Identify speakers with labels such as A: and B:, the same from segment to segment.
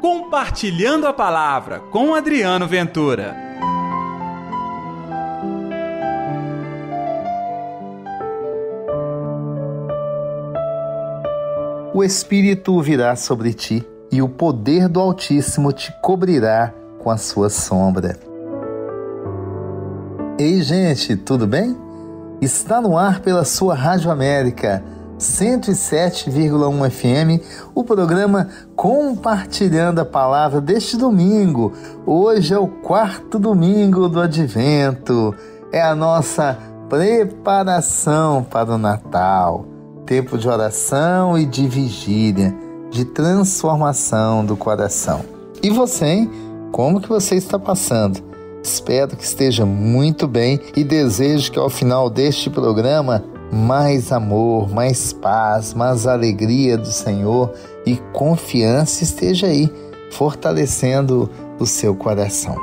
A: Compartilhando a Palavra com Adriano Ventura.
B: O Espírito virá sobre ti, e o poder do Altíssimo te cobrirá com a sua sombra. Ei, gente, tudo bem? Está no ar pela sua Rádio América 107,1 FM, o programa Compartilhando a Palavra deste domingo. Hoje é o quarto domingo do Advento, é a nossa preparação para o Natal, tempo de oração e de vigília, de transformação do coração. E você, hein? Como que você está passando? Espero que esteja muito bem e desejo que ao final deste programa mais amor, mais paz, mais alegria do Senhor e confiança esteja aí, fortalecendo o seu coração.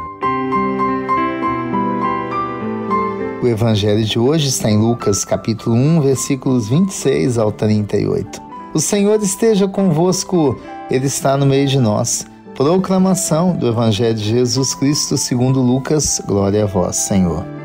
B: O evangelho de hoje está em Lucas, capítulo 1, versículos 26 ao 38. O Senhor esteja convosco, ele está no meio de nós. Proclamação do evangelho de Jesus Cristo, segundo Lucas. Glória a vós, Senhor.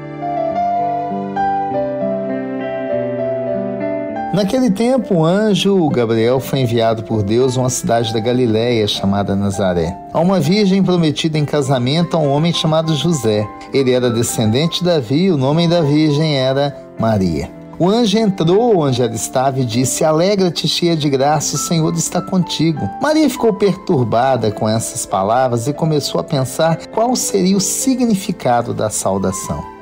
B: Naquele tempo, o anjo Gabriel foi enviado por Deus a uma cidade da Galiléia chamada Nazaré, a uma virgem prometida em casamento a um homem chamado José. Ele era descendente de Davi e o nome da virgem era Maria. O anjo entrou onde ela estava e disse: Alegra-te, cheia de graça, o Senhor está contigo. Maria ficou perturbada com essas palavras e começou a pensar qual seria o significado da saudação.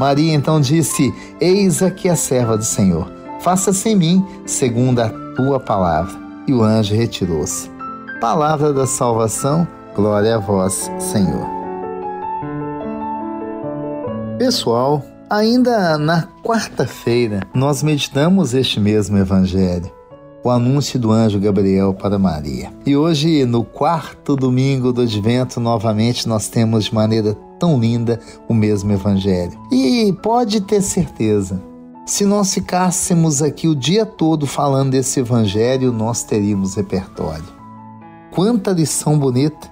B: Maria então disse: Eis aqui a serva do Senhor. Faça-se em mim segundo a tua palavra. E o anjo retirou-se. Palavra da salvação, glória a vós, Senhor. Pessoal, ainda na quarta-feira nós meditamos este mesmo evangelho o anúncio do anjo Gabriel para Maria. E hoje, no quarto domingo do Advento, novamente nós temos de maneira tão linda o mesmo Evangelho. E pode ter certeza, se nós ficássemos aqui o dia todo falando desse Evangelho, nós teríamos repertório. Quanta lição bonita,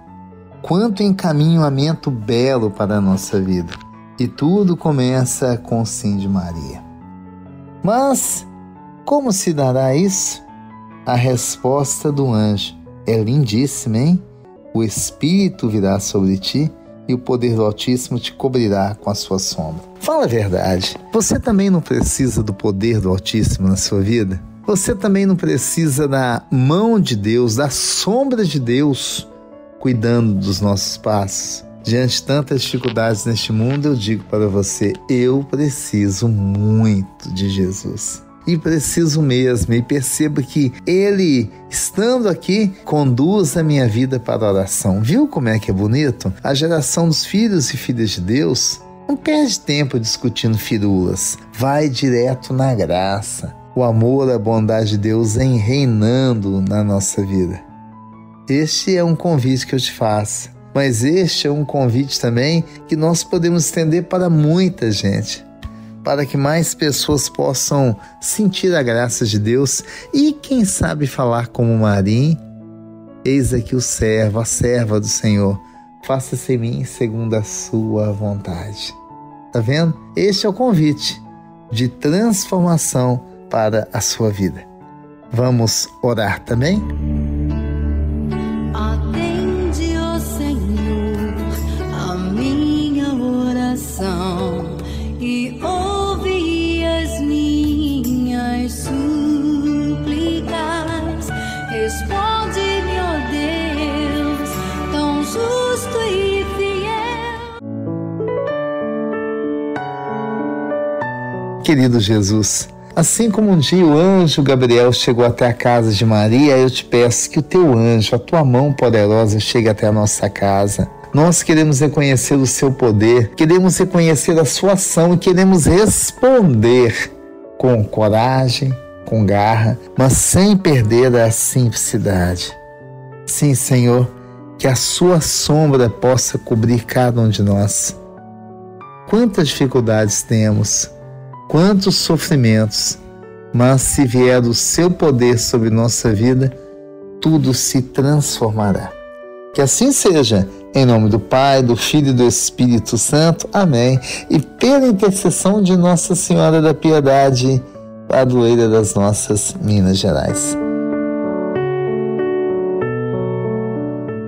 B: quanto encaminhamento belo para a nossa vida. E tudo começa com o sim de Maria. Mas como se dará isso? A resposta do anjo é lindíssima, hein? O Espírito virá sobre ti e o poder do Altíssimo te cobrirá com a sua sombra. Fala a verdade, você também não precisa do poder do Altíssimo na sua vida? Você também não precisa da mão de Deus, da sombra de Deus cuidando dos nossos passos? Diante de tantas dificuldades neste mundo, eu digo para você: eu preciso muito de Jesus e preciso mesmo. E perceba que Ele, estando aqui, conduz a minha vida para a oração. Viu como é que é bonito? A geração dos filhos e filhas de Deus não perde tempo discutindo firulas, vai direto na graça. O amor, a bondade de Deus vem reinando na nossa vida. Este é um convite que eu te faço, mas este é um convite também que nós podemos estender para muita gente para que mais pessoas possam sentir a graça de Deus e, quem sabe, falar como Marim. Eis aqui o servo, a serva do Senhor. Faça-se em mim segundo a sua vontade. Tá vendo? Este é o convite de transformação para a sua vida. Vamos orar também? Querido Jesus, assim como um dia o anjo Gabriel chegou até a casa de Maria, eu te peço que o teu anjo, a tua mão poderosa, chegue até a nossa casa. Nós queremos reconhecer o seu poder, queremos reconhecer a sua ação e queremos responder com coragem, com garra, mas sem perder a simplicidade. Sim, Senhor, que a sua sombra possa cobrir cada um de nós. Quantas dificuldades temos, quantos sofrimentos, mas se vier o seu poder sobre nossa vida, tudo se transformará. Que assim seja, em nome do Pai, do Filho e do Espírito Santo. Amém. E pela intercessão de Nossa Senhora da Piedade, padroeira das nossas Minas Gerais.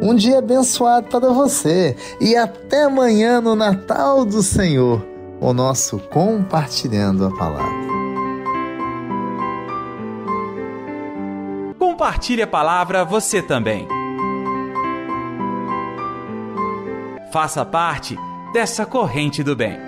B: Um dia abençoado para você e até amanhã no Natal do Senhor, o nosso Compartilhando a Palavra.
A: Compartilhe a palavra você também. Faça parte dessa corrente do bem.